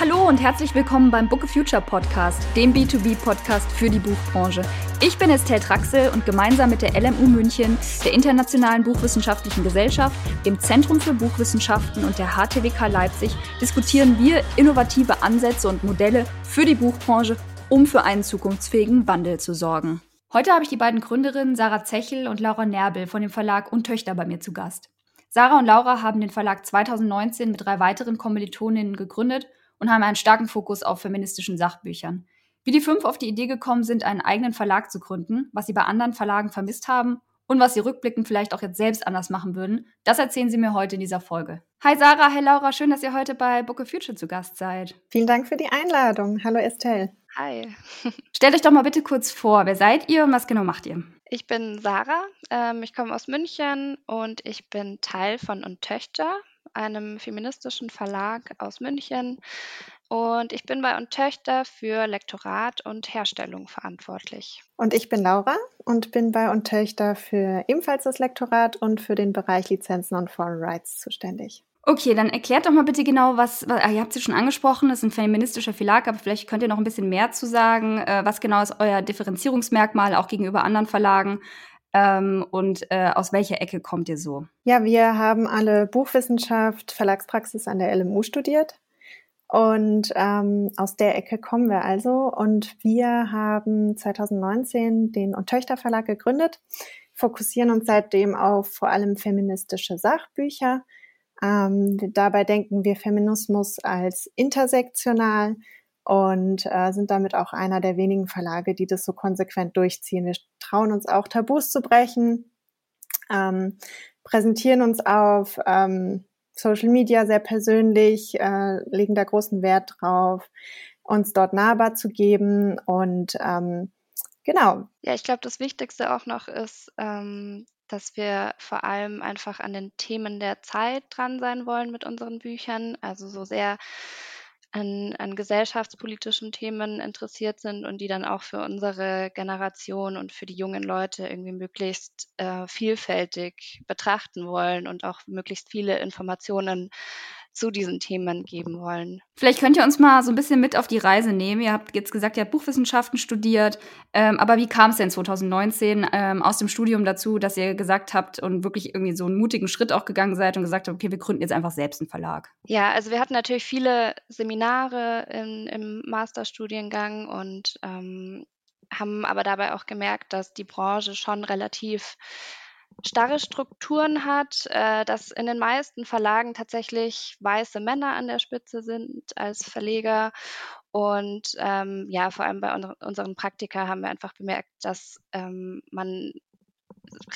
Hallo und herzlich willkommen beim Book of Future Podcast, dem B2B-Podcast für die Buchbranche. Ich bin Estelle Traxel und gemeinsam mit der LMU München, der Internationalen Buchwissenschaftlichen Gesellschaft, dem Zentrum für Buchwissenschaften und der HTWK Leipzig diskutieren wir innovative Ansätze und Modelle für die Buchbranche, um für einen zukunftsfähigen Wandel zu sorgen. Heute habe ich die beiden Gründerinnen Sarah Zechel und Laura Nerbel von dem Verlag und Töchter bei mir zu Gast. Sarah und Laura haben den Verlag 2019 mit drei weiteren Kommilitoninnen gegründet und haben einen starken Fokus auf feministischen Sachbüchern. Wie die fünf auf die Idee gekommen sind, einen eigenen Verlag zu gründen, was sie bei anderen Verlagen vermisst haben und was sie rückblickend vielleicht auch jetzt selbst anders machen würden, das erzählen sie mir heute in dieser Folge. Hi Sarah, hi Laura, schön, dass ihr heute bei Book of Future zu Gast seid. Vielen Dank für die Einladung. Hallo Estelle. Hi. Stellt euch doch mal bitte kurz vor, wer seid ihr und was genau macht ihr? Ich bin Sarah, ähm, ich komme aus München und ich bin Teil von Und Töchter, einem feministischen Verlag aus München. Und ich bin bei Und Töchter für Lektorat und Herstellung verantwortlich. Und ich bin Laura und bin bei Und Töchter für ebenfalls das Lektorat und für den Bereich Lizenzen und Foreign Rights zuständig. Okay, dann erklärt doch mal bitte genau, was, was ah, ihr habt es schon angesprochen, es ist ein feministischer Verlag, aber vielleicht könnt ihr noch ein bisschen mehr zu sagen. Äh, was genau ist euer Differenzierungsmerkmal auch gegenüber anderen Verlagen? Ähm, und äh, aus welcher Ecke kommt ihr so? Ja, wir haben alle Buchwissenschaft, Verlagspraxis an der LMU studiert. Und ähm, aus der Ecke kommen wir also. Und wir haben 2019 den Und Töchter Verlag gegründet, fokussieren uns seitdem auf vor allem feministische Sachbücher. Ähm, dabei denken wir Feminismus als intersektional und äh, sind damit auch einer der wenigen Verlage, die das so konsequent durchziehen. Wir trauen uns auch Tabus zu brechen, ähm, präsentieren uns auf ähm, Social Media sehr persönlich, äh, legen da großen Wert drauf, uns dort nahbar zu geben und ähm, genau. Ja, ich glaube, das Wichtigste auch noch ist, ähm, dass wir vor allem einfach an den Themen der Zeit dran sein wollen mit unseren Büchern. Also so sehr an, an gesellschaftspolitischen Themen interessiert sind und die dann auch für unsere Generation und für die jungen Leute irgendwie möglichst äh, vielfältig betrachten wollen und auch möglichst viele Informationen zu diesen Themen geben wollen. Vielleicht könnt ihr uns mal so ein bisschen mit auf die Reise nehmen. Ihr habt jetzt gesagt, ihr habt Buchwissenschaften studiert, ähm, aber wie kam es denn 2019 ähm, aus dem Studium dazu, dass ihr gesagt habt und wirklich irgendwie so einen mutigen Schritt auch gegangen seid und gesagt habt, okay, wir gründen jetzt einfach selbst einen Verlag? Ja, also wir hatten natürlich viele Seminare in, im Masterstudiengang und ähm, haben aber dabei auch gemerkt, dass die Branche schon relativ starre Strukturen hat, äh, dass in den meisten Verlagen tatsächlich weiße Männer an der Spitze sind als Verleger. Und ähm, ja, vor allem bei un unseren Praktika haben wir einfach bemerkt, dass ähm, man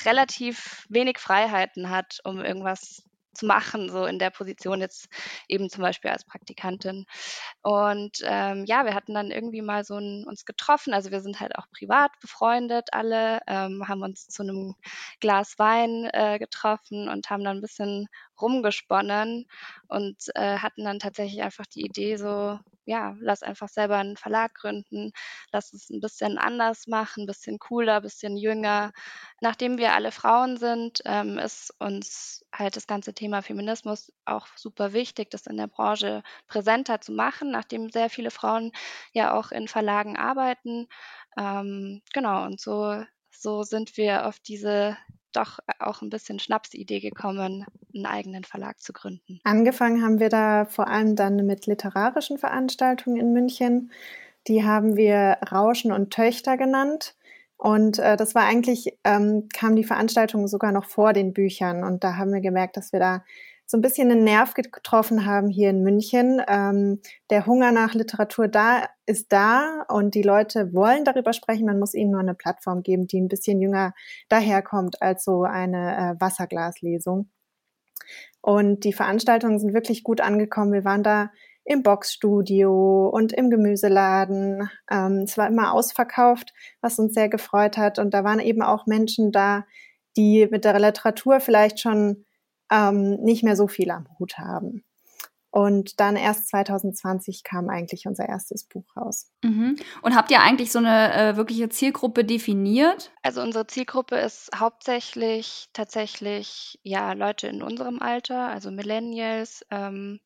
relativ wenig Freiheiten hat, um irgendwas zu machen, so in der Position jetzt eben zum Beispiel als Praktikantin. Und ähm, ja, wir hatten dann irgendwie mal so ein, uns getroffen. Also wir sind halt auch privat befreundet alle, ähm, haben uns zu einem Glas Wein äh, getroffen und haben dann ein bisschen rumgesponnen und äh, hatten dann tatsächlich einfach die Idee so, ja, lass einfach selber einen Verlag gründen, lass es ein bisschen anders machen, ein bisschen cooler, ein bisschen jünger. Nachdem wir alle Frauen sind, ähm, ist uns halt das ganze Thema Feminismus auch super wichtig, das in der Branche präsenter zu machen, nachdem sehr viele Frauen ja auch in Verlagen arbeiten. Ähm, genau, und so, so sind wir auf diese doch auch ein bisschen Schnapsidee gekommen, einen eigenen Verlag zu gründen. Angefangen haben wir da vor allem dann mit literarischen Veranstaltungen in München. Die haben wir Rauschen und Töchter genannt. Und äh, das war eigentlich, ähm, kam die Veranstaltung sogar noch vor den Büchern. Und da haben wir gemerkt, dass wir da so ein bisschen einen Nerv getroffen haben hier in München. Ähm, der Hunger nach Literatur da ist da und die Leute wollen darüber sprechen. Man muss ihnen nur eine Plattform geben, die ein bisschen jünger daherkommt als so eine äh, Wasserglaslesung. Und die Veranstaltungen sind wirklich gut angekommen. Wir waren da im Boxstudio und im Gemüseladen. Ähm, es war immer ausverkauft, was uns sehr gefreut hat. Und da waren eben auch Menschen da, die mit der Literatur vielleicht schon ähm, nicht mehr so viel am Hut haben. Und dann erst 2020 kam eigentlich unser erstes Buch raus. Mhm. Und habt ihr eigentlich so eine äh, wirkliche Zielgruppe definiert? Also unsere Zielgruppe ist hauptsächlich tatsächlich ja Leute in unserem Alter, also Millennials. Ähm,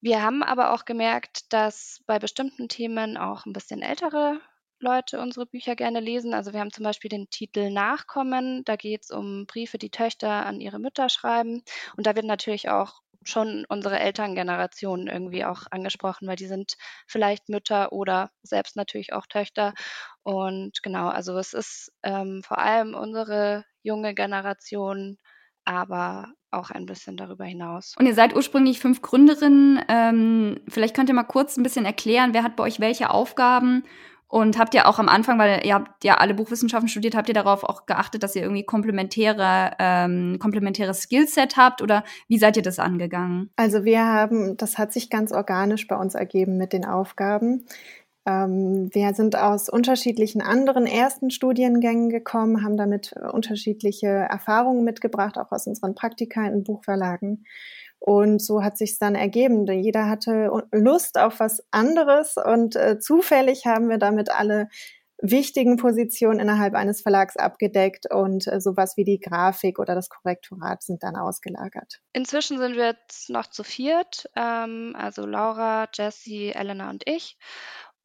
Wir haben aber auch gemerkt, dass bei bestimmten Themen auch ein bisschen ältere Leute unsere Bücher gerne lesen. Also wir haben zum Beispiel den Titel Nachkommen. Da geht es um Briefe, die Töchter an ihre Mütter schreiben. Und da wird natürlich auch schon unsere Elterngeneration irgendwie auch angesprochen, weil die sind vielleicht Mütter oder selbst natürlich auch Töchter. Und genau, also es ist ähm, vor allem unsere junge Generation, aber auch ein bisschen darüber hinaus. Und ihr seid ursprünglich fünf Gründerinnen. Ähm, vielleicht könnt ihr mal kurz ein bisschen erklären, wer hat bei euch welche Aufgaben und habt ihr auch am Anfang, weil ihr habt ja alle Buchwissenschaften studiert, habt ihr darauf auch geachtet, dass ihr irgendwie komplementäre, ähm, komplementäres Skillset habt oder wie seid ihr das angegangen? Also wir haben, das hat sich ganz organisch bei uns ergeben mit den Aufgaben. Ähm, wir sind aus unterschiedlichen anderen ersten Studiengängen gekommen, haben damit unterschiedliche Erfahrungen mitgebracht, auch aus unseren Praktika in Buchverlagen. Und so hat sich dann ergeben. Jeder hatte Lust auf was anderes und äh, zufällig haben wir damit alle wichtigen Positionen innerhalb eines Verlags abgedeckt und äh, sowas wie die Grafik oder das Korrektorat sind dann ausgelagert. Inzwischen sind wir jetzt noch zu viert, ähm, also Laura, Jessie, Elena und ich.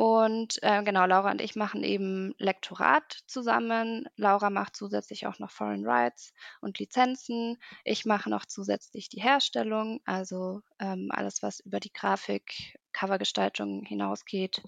Und äh, genau, Laura und ich machen eben Lektorat zusammen. Laura macht zusätzlich auch noch Foreign Rights und Lizenzen. Ich mache noch zusätzlich die Herstellung, also ähm, alles, was über die Grafik, Covergestaltung hinausgeht.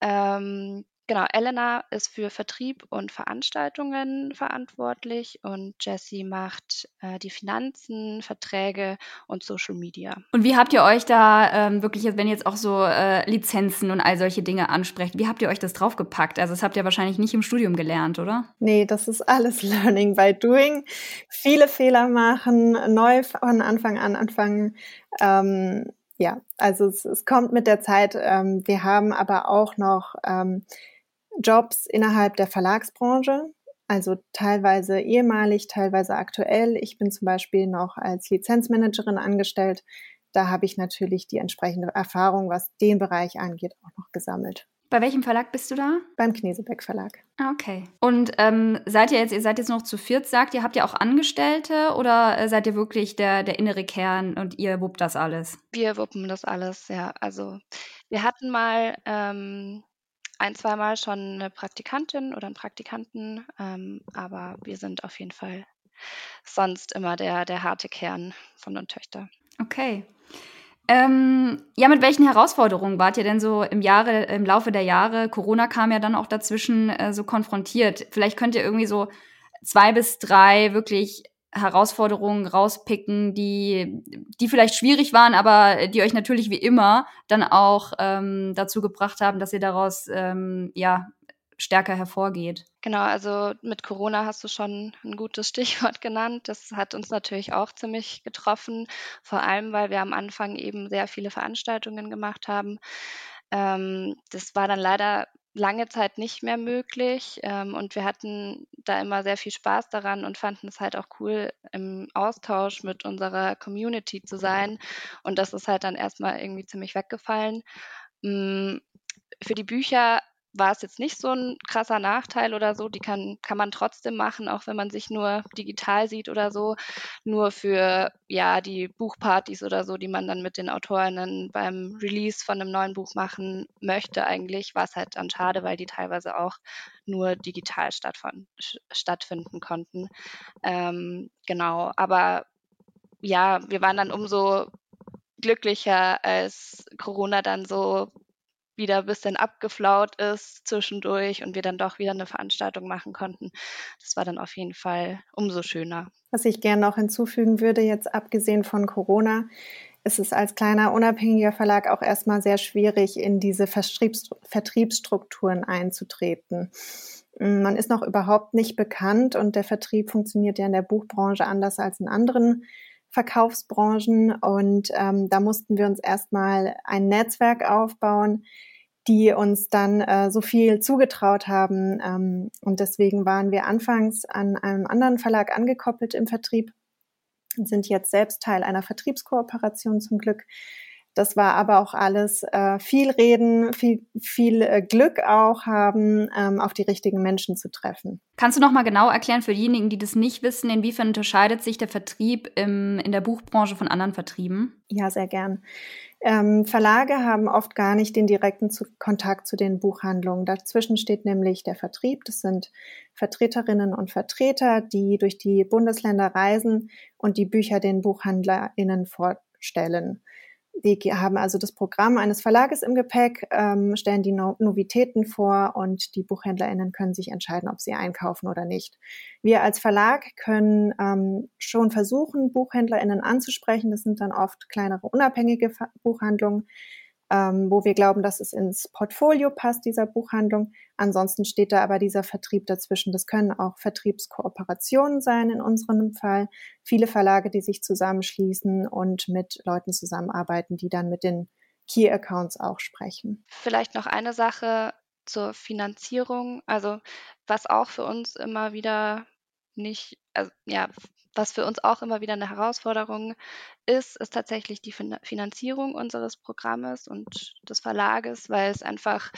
Ähm, Genau, Elena ist für Vertrieb und Veranstaltungen verantwortlich und Jessie macht äh, die Finanzen, Verträge und Social Media. Und wie habt ihr euch da ähm, wirklich, wenn ihr jetzt auch so äh, Lizenzen und all solche Dinge ansprecht, wie habt ihr euch das draufgepackt? Also das habt ihr wahrscheinlich nicht im Studium gelernt, oder? Nee, das ist alles Learning by Doing. Viele Fehler machen, neu von Anfang an anfangen. Ähm, ja, also es, es, kommt mit der Zeit. Ähm, wir haben aber auch noch ähm, Jobs innerhalb der Verlagsbranche, also teilweise ehemalig, teilweise aktuell. Ich bin zum Beispiel noch als Lizenzmanagerin angestellt. Da habe ich natürlich die entsprechende Erfahrung, was den Bereich angeht, auch noch gesammelt. Bei welchem Verlag bist du da? Beim Knesebeck Verlag. Ah, okay. Und ähm, seid ihr jetzt, ihr seid jetzt noch zu viert, sagt ihr, habt ihr auch Angestellte oder äh, seid ihr wirklich der, der innere Kern und ihr wuppt das alles? Wir wuppen das alles, ja. Also wir hatten mal ähm, ein, zweimal schon eine Praktikantin oder einen Praktikanten, ähm, aber wir sind auf jeden Fall sonst immer der, der harte Kern von den Töchtern. Okay. Ähm, ja, mit welchen Herausforderungen wart ihr denn so im Jahre, im Laufe der Jahre? Corona kam ja dann auch dazwischen äh, so konfrontiert. Vielleicht könnt ihr irgendwie so zwei bis drei wirklich Herausforderungen rauspicken, die, die vielleicht schwierig waren, aber die euch natürlich wie immer dann auch ähm, dazu gebracht haben, dass ihr daraus ähm, ja stärker hervorgeht. Genau, also mit Corona hast du schon ein gutes Stichwort genannt. Das hat uns natürlich auch ziemlich getroffen, vor allem weil wir am Anfang eben sehr viele Veranstaltungen gemacht haben. Ähm, das war dann leider lange Zeit nicht mehr möglich. Ähm, und wir hatten da immer sehr viel Spaß daran und fanden es halt auch cool, im Austausch mit unserer Community zu sein. Und das ist halt dann erstmal irgendwie ziemlich weggefallen. Mm, für die Bücher war es jetzt nicht so ein krasser Nachteil oder so. Die kann, kann man trotzdem machen, auch wenn man sich nur digital sieht oder so. Nur für ja die Buchpartys oder so, die man dann mit den Autorinnen beim Release von einem neuen Buch machen möchte, eigentlich war es halt dann schade, weil die teilweise auch nur digital stattfinden konnten. Ähm, genau, aber ja, wir waren dann umso glücklicher, als Corona dann so wieder ein bisschen abgeflaut ist zwischendurch und wir dann doch wieder eine Veranstaltung machen konnten. Das war dann auf jeden Fall umso schöner. Was ich gerne noch hinzufügen würde, jetzt abgesehen von Corona, ist es als kleiner unabhängiger Verlag auch erstmal sehr schwierig, in diese Vertriebs Vertriebsstrukturen einzutreten. Man ist noch überhaupt nicht bekannt und der Vertrieb funktioniert ja in der Buchbranche anders als in anderen Verkaufsbranchen. Und ähm, da mussten wir uns erstmal ein Netzwerk aufbauen, die uns dann äh, so viel zugetraut haben. Ähm, und deswegen waren wir anfangs an einem anderen Verlag angekoppelt im Vertrieb und sind jetzt selbst Teil einer Vertriebskooperation zum Glück. Das war aber auch alles äh, viel Reden, viel, viel äh, Glück auch haben, ähm, auf die richtigen Menschen zu treffen. Kannst du noch mal genau erklären für diejenigen, die das nicht wissen, inwiefern unterscheidet sich der Vertrieb im, in der Buchbranche von anderen Vertrieben? Ja, sehr gern. Ähm, Verlage haben oft gar nicht den direkten zu Kontakt zu den Buchhandlungen. Dazwischen steht nämlich der Vertrieb. Das sind Vertreterinnen und Vertreter, die durch die Bundesländer reisen und die Bücher den BuchhandlerInnen vorstellen. Die haben also das Programm eines Verlages im Gepäck, ähm, stellen die no Novitäten vor und die BuchhändlerInnen können sich entscheiden, ob sie einkaufen oder nicht. Wir als Verlag können ähm, schon versuchen, BuchhändlerInnen anzusprechen. Das sind dann oft kleinere unabhängige Buchhandlungen, ähm, wo wir glauben, dass es ins Portfolio passt dieser Buchhandlung. Ansonsten steht da aber dieser Vertrieb dazwischen. Das können auch Vertriebskooperationen sein in unserem Fall. Viele Verlage, die sich zusammenschließen und mit Leuten zusammenarbeiten, die dann mit den Key Accounts auch sprechen. Vielleicht noch eine Sache zur Finanzierung. Also was auch für uns immer wieder nicht, also, ja, was für uns auch immer wieder eine Herausforderung ist, ist tatsächlich die Finanzierung unseres Programmes und des Verlages, weil es einfach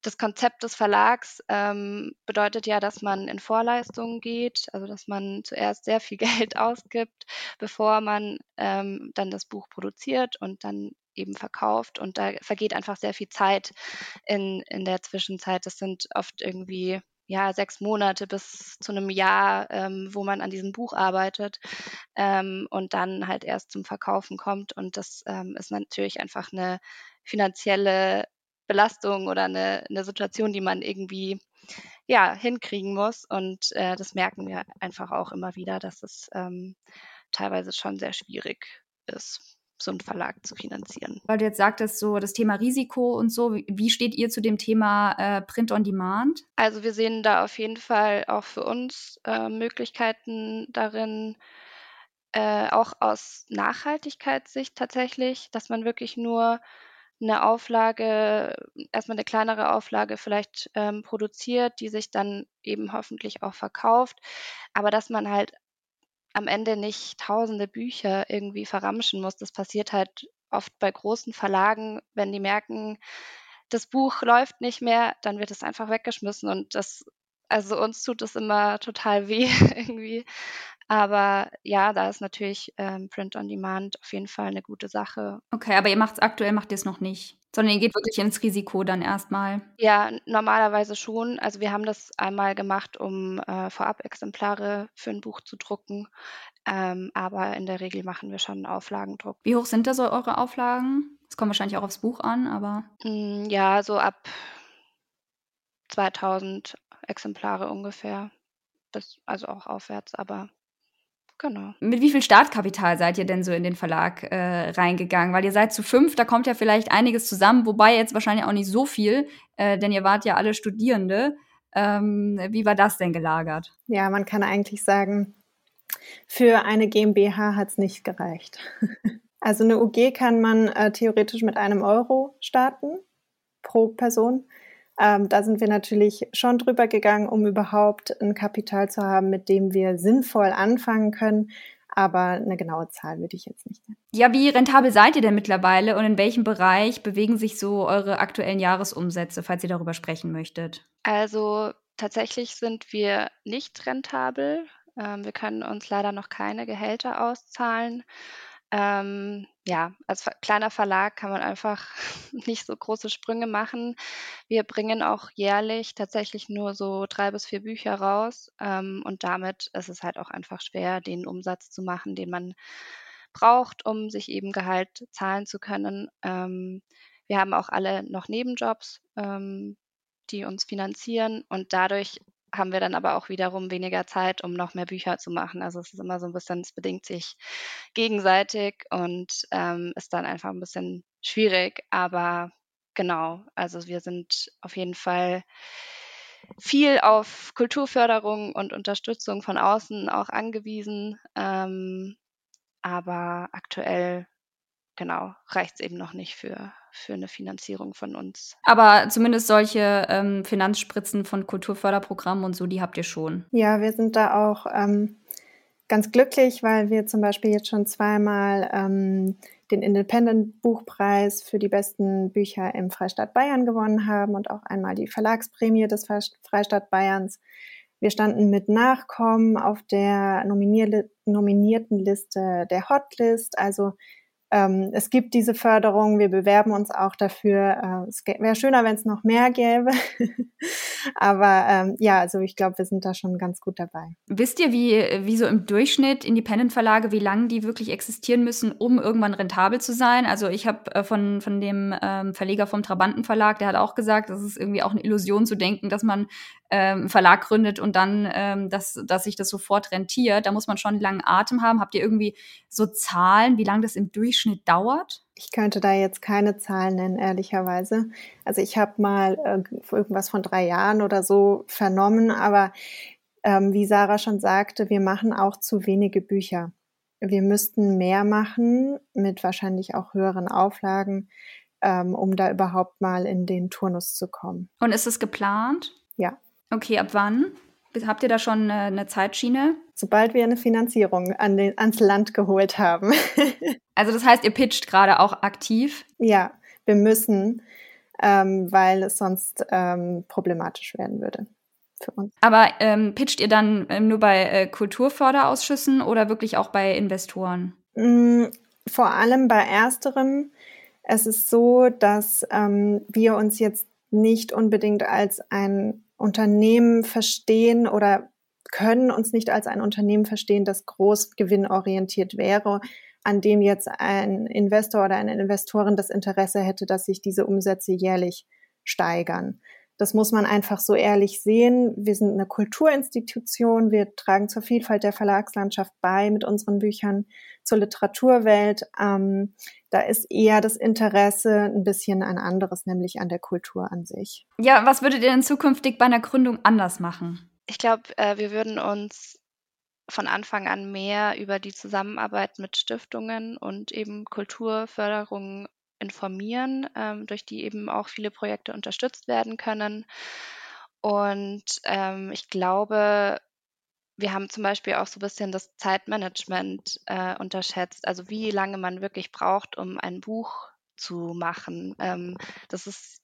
das Konzept des Verlags ähm, bedeutet ja, dass man in Vorleistungen geht, also dass man zuerst sehr viel Geld ausgibt, bevor man ähm, dann das Buch produziert und dann eben verkauft. Und da vergeht einfach sehr viel Zeit in, in der Zwischenzeit. Das sind oft irgendwie ja, sechs Monate bis zu einem Jahr, ähm, wo man an diesem Buch arbeitet ähm, und dann halt erst zum Verkaufen kommt. Und das ähm, ist natürlich einfach eine finanzielle Belastung oder eine, eine Situation, die man irgendwie ja, hinkriegen muss. Und äh, das merken wir einfach auch immer wieder, dass es ähm, teilweise schon sehr schwierig ist so einen Verlag zu finanzieren. Weil du jetzt sagtest, so das Thema Risiko und so, wie steht ihr zu dem Thema äh, Print on Demand? Also wir sehen da auf jeden Fall auch für uns äh, Möglichkeiten darin, äh, auch aus Nachhaltigkeitssicht tatsächlich, dass man wirklich nur eine Auflage, erstmal eine kleinere Auflage vielleicht ähm, produziert, die sich dann eben hoffentlich auch verkauft, aber dass man halt am Ende nicht tausende Bücher irgendwie verramschen muss. Das passiert halt oft bei großen Verlagen, wenn die merken, das Buch läuft nicht mehr, dann wird es einfach weggeschmissen und das, also uns tut es immer total weh irgendwie. Aber ja, da ist natürlich ähm, Print on Demand auf jeden Fall eine gute Sache. Okay, aber ihr macht es aktuell, macht ihr es noch nicht? Sondern ihr geht wirklich ins Risiko dann erstmal. Ja, normalerweise schon. Also wir haben das einmal gemacht, um äh, Vorab-Exemplare für ein Buch zu drucken. Ähm, aber in der Regel machen wir schon Auflagendruck. Wie hoch sind da so eure Auflagen? Es kommt wahrscheinlich auch aufs Buch an, aber. Mm, ja, so ab 2000 Exemplare ungefähr. Bis, also auch aufwärts, aber Genau. Mit wie viel Startkapital seid ihr denn so in den Verlag äh, reingegangen? Weil ihr seid zu fünf, da kommt ja vielleicht einiges zusammen, wobei jetzt wahrscheinlich auch nicht so viel, äh, denn ihr wart ja alle Studierende. Ähm, wie war das denn gelagert? Ja, man kann eigentlich sagen, für eine GmbH hat es nicht gereicht. also eine UG kann man äh, theoretisch mit einem Euro starten pro Person. Ähm, da sind wir natürlich schon drüber gegangen, um überhaupt ein Kapital zu haben, mit dem wir sinnvoll anfangen können. Aber eine genaue Zahl würde ich jetzt nicht nennen. Ja, wie rentabel seid ihr denn mittlerweile und in welchem Bereich bewegen sich so eure aktuellen Jahresumsätze, falls ihr darüber sprechen möchtet? Also tatsächlich sind wir nicht rentabel. Ähm, wir können uns leider noch keine Gehälter auszahlen. Ähm, ja, als kleiner Verlag kann man einfach nicht so große Sprünge machen. Wir bringen auch jährlich tatsächlich nur so drei bis vier Bücher raus. Ähm, und damit ist es halt auch einfach schwer, den Umsatz zu machen, den man braucht, um sich eben Gehalt zahlen zu können. Ähm, wir haben auch alle noch Nebenjobs, ähm, die uns finanzieren und dadurch haben wir dann aber auch wiederum weniger Zeit, um noch mehr Bücher zu machen. Also es ist immer so ein bisschen, es bedingt sich gegenseitig und ähm, ist dann einfach ein bisschen schwierig. Aber genau, also wir sind auf jeden Fall viel auf Kulturförderung und Unterstützung von außen auch angewiesen. Ähm, aber aktuell, genau, reicht es eben noch nicht für, für eine Finanzierung von uns. Aber zumindest solche ähm, Finanzspritzen von Kulturförderprogrammen und so, die habt ihr schon. Ja, wir sind da auch ähm, ganz glücklich, weil wir zum Beispiel jetzt schon zweimal ähm, den Independent Buchpreis für die besten Bücher im Freistaat Bayern gewonnen haben und auch einmal die Verlagsprämie des Freistaat Bayerns. Wir standen mit Nachkommen auf der nominierten Liste der Hotlist. Also ähm, es gibt diese Förderung, wir bewerben uns auch dafür. Äh, es wäre schöner, wenn es noch mehr gäbe. Aber ähm, ja, also ich glaube, wir sind da schon ganz gut dabei. Wisst ihr, wie, wie so im Durchschnitt Independent-Verlage, wie lange die wirklich existieren müssen, um irgendwann rentabel zu sein? Also ich habe äh, von, von dem ähm, Verleger vom Trabantenverlag, der hat auch gesagt, das ist irgendwie auch eine Illusion zu denken, dass man ähm, Verlag gründet und dann, ähm, dass, dass sich das sofort rentiert. Da muss man schon einen langen Atem haben. Habt ihr irgendwie so Zahlen, wie lange das im Durchschnitt dauert? Ich könnte da jetzt keine Zahlen nennen, ehrlicherweise. Also ich habe mal äh, irgendwas von drei Jahren oder so vernommen, aber ähm, wie Sarah schon sagte, wir machen auch zu wenige Bücher. Wir müssten mehr machen mit wahrscheinlich auch höheren Auflagen, ähm, um da überhaupt mal in den Turnus zu kommen. Und ist es geplant? Ja. Okay, ab wann? Habt ihr da schon eine, eine Zeitschiene? Sobald wir eine Finanzierung an den, ans Land geholt haben. also das heißt, ihr pitcht gerade auch aktiv? Ja, wir müssen, ähm, weil es sonst ähm, problematisch werden würde. Für uns. Aber ähm, pitcht ihr dann ähm, nur bei äh, Kulturförderausschüssen oder wirklich auch bei Investoren? Mm, vor allem bei ersterem. Es ist so, dass ähm, wir uns jetzt nicht unbedingt als ein Unternehmen verstehen oder können uns nicht als ein Unternehmen verstehen, das groß gewinnorientiert wäre, an dem jetzt ein Investor oder eine Investorin das Interesse hätte, dass sich diese Umsätze jährlich steigern. Das muss man einfach so ehrlich sehen. Wir sind eine Kulturinstitution. Wir tragen zur Vielfalt der Verlagslandschaft bei mit unseren Büchern zur Literaturwelt. Ähm, da ist eher das Interesse ein bisschen ein anderes, nämlich an der Kultur an sich. Ja, was würdet ihr denn zukünftig bei einer Gründung anders machen? Ich glaube, äh, wir würden uns von Anfang an mehr über die Zusammenarbeit mit Stiftungen und eben Kulturförderung informieren, ähm, durch die eben auch viele Projekte unterstützt werden können. Und ähm, ich glaube, wir haben zum Beispiel auch so ein bisschen das Zeitmanagement äh, unterschätzt, also wie lange man wirklich braucht, um ein Buch zu machen. Ähm, das ist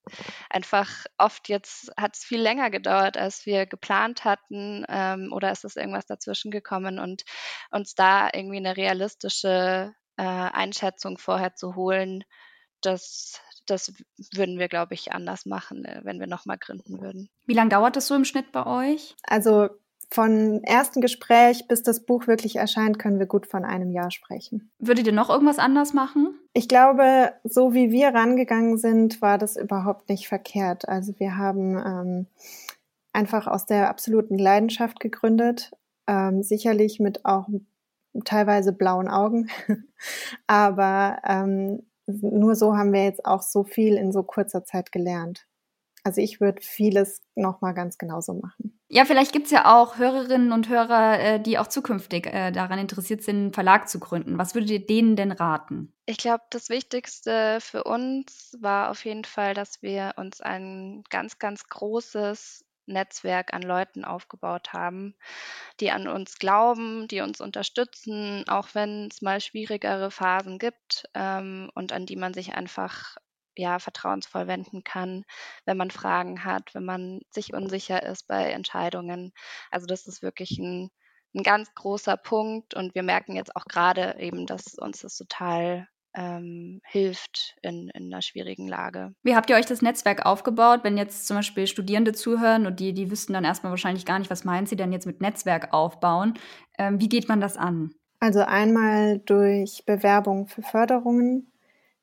einfach oft jetzt, hat es viel länger gedauert, als wir geplant hatten ähm, oder ist es irgendwas dazwischen gekommen und uns da irgendwie eine realistische äh, Einschätzung vorher zu holen, das, das würden wir, glaube ich, anders machen, äh, wenn wir nochmal gründen würden. Wie lange dauert das so im Schnitt bei euch? Also von ersten Gespräch bis das Buch wirklich erscheint, können wir gut von einem Jahr sprechen. Würdet ihr noch irgendwas anders machen? Ich glaube, so wie wir rangegangen sind, war das überhaupt nicht verkehrt. Also wir haben ähm, einfach aus der absoluten Leidenschaft gegründet, ähm, sicherlich mit auch teilweise blauen Augen, aber ähm, nur so haben wir jetzt auch so viel in so kurzer Zeit gelernt. Also ich würde vieles nochmal ganz genauso machen. Ja, vielleicht gibt es ja auch Hörerinnen und Hörer, äh, die auch zukünftig äh, daran interessiert sind, einen Verlag zu gründen. Was würdet ihr denen denn raten? Ich glaube, das Wichtigste für uns war auf jeden Fall, dass wir uns ein ganz, ganz großes Netzwerk an Leuten aufgebaut haben, die an uns glauben, die uns unterstützen, auch wenn es mal schwierigere Phasen gibt ähm, und an die man sich einfach ja vertrauensvoll wenden kann, wenn man Fragen hat, wenn man sich unsicher ist bei Entscheidungen. Also das ist wirklich ein, ein ganz großer Punkt und wir merken jetzt auch gerade eben, dass uns das total ähm, hilft in, in einer schwierigen Lage. Wie habt ihr euch das Netzwerk aufgebaut, wenn jetzt zum Beispiel Studierende zuhören und die, die wüssten dann erstmal wahrscheinlich gar nicht, was meint sie denn jetzt mit Netzwerk aufbauen? Ähm, wie geht man das an? Also einmal durch Bewerbung für Förderungen.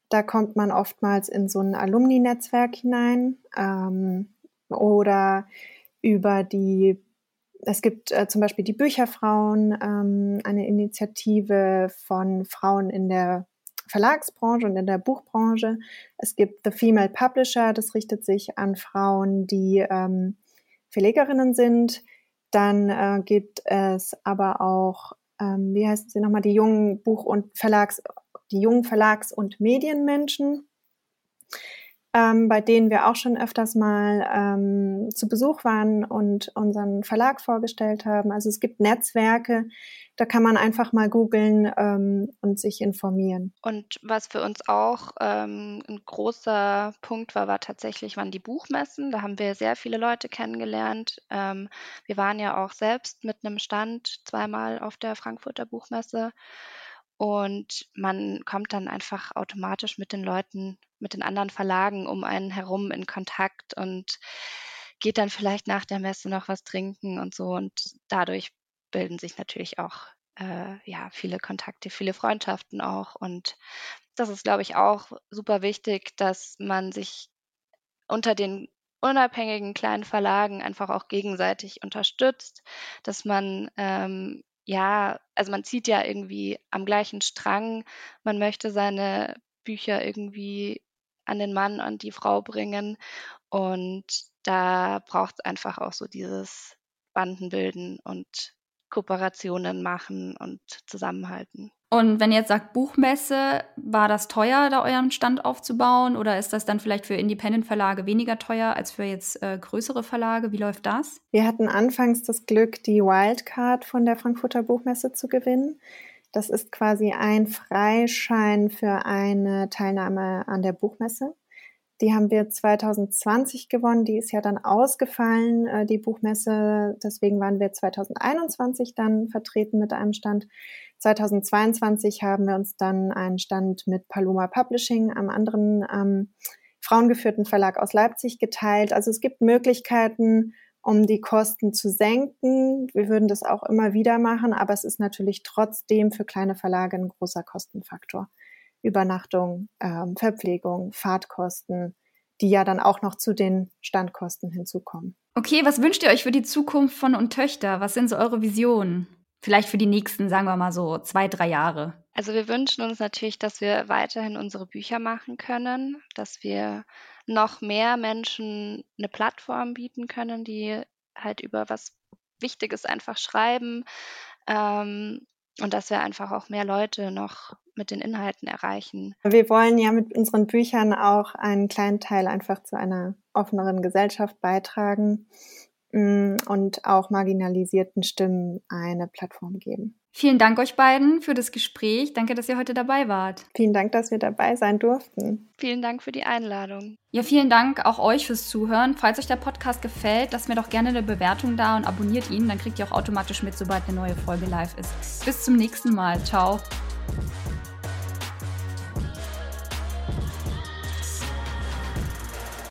Da kommt man oftmals in so ein Alumni-Netzwerk hinein ähm, oder über die es gibt äh, zum Beispiel die Bücherfrauen, ähm, eine Initiative von Frauen in der Verlagsbranche und in der Buchbranche. Es gibt The Female Publisher, das richtet sich an Frauen, die ähm, Verlegerinnen sind. Dann äh, gibt es aber auch, ähm, wie heißen sie nochmal, die jungen Buch- und Verlags, die jungen Verlags- und Medienmenschen ähm, bei denen wir auch schon öfters mal ähm, zu Besuch waren und unseren Verlag vorgestellt haben. Also es gibt Netzwerke, da kann man einfach mal googeln ähm, und sich informieren. Und was für uns auch ähm, ein großer Punkt war, war tatsächlich waren die Buchmessen. Da haben wir sehr viele Leute kennengelernt. Ähm, wir waren ja auch selbst mit einem Stand zweimal auf der Frankfurter Buchmesse. Und man kommt dann einfach automatisch mit den Leuten, mit den anderen Verlagen um einen herum in Kontakt und geht dann vielleicht nach der Messe noch was trinken und so. Und dadurch bilden sich natürlich auch äh, ja viele Kontakte, viele Freundschaften auch. Und das ist, glaube ich, auch super wichtig, dass man sich unter den unabhängigen kleinen Verlagen einfach auch gegenseitig unterstützt, dass man ähm, ja, also man zieht ja irgendwie am gleichen Strang, man möchte seine Bücher irgendwie an den Mann und die Frau bringen. Und da braucht es einfach auch so dieses Bandenbilden und Kooperationen machen und zusammenhalten. Und wenn ihr jetzt sagt Buchmesse, war das teuer, da euren Stand aufzubauen? Oder ist das dann vielleicht für Independent-Verlage weniger teuer als für jetzt äh, größere Verlage? Wie läuft das? Wir hatten anfangs das Glück, die Wildcard von der Frankfurter Buchmesse zu gewinnen. Das ist quasi ein Freischein für eine Teilnahme an der Buchmesse. Die haben wir 2020 gewonnen. Die ist ja dann ausgefallen, äh, die Buchmesse. Deswegen waren wir 2021 dann vertreten mit einem Stand. 2022 haben wir uns dann einen Stand mit Paloma Publishing, einem anderen ähm, frauengeführten Verlag aus Leipzig, geteilt. Also es gibt Möglichkeiten, um die Kosten zu senken. Wir würden das auch immer wieder machen, aber es ist natürlich trotzdem für kleine Verlage ein großer Kostenfaktor. Übernachtung, ähm, Verpflegung, Fahrtkosten, die ja dann auch noch zu den Standkosten hinzukommen. Okay, was wünscht ihr euch für die Zukunft von und Töchter? Was sind so eure Visionen? Vielleicht für die nächsten, sagen wir mal so, zwei, drei Jahre. Also wir wünschen uns natürlich, dass wir weiterhin unsere Bücher machen können, dass wir noch mehr Menschen eine Plattform bieten können, die halt über was Wichtiges einfach schreiben, ähm, und dass wir einfach auch mehr Leute noch mit den Inhalten erreichen. Wir wollen ja mit unseren Büchern auch einen kleinen Teil einfach zu einer offeneren Gesellschaft beitragen mm, und auch marginalisierten Stimmen eine Plattform geben. Vielen Dank euch beiden für das Gespräch. Danke, dass ihr heute dabei wart. Vielen Dank, dass wir dabei sein durften. Vielen Dank für die Einladung. Ja, vielen Dank auch euch fürs Zuhören. Falls euch der Podcast gefällt, lasst mir doch gerne eine Bewertung da und abonniert ihn. Dann kriegt ihr auch automatisch mit, sobald eine neue Folge live ist. Bis zum nächsten Mal. Ciao.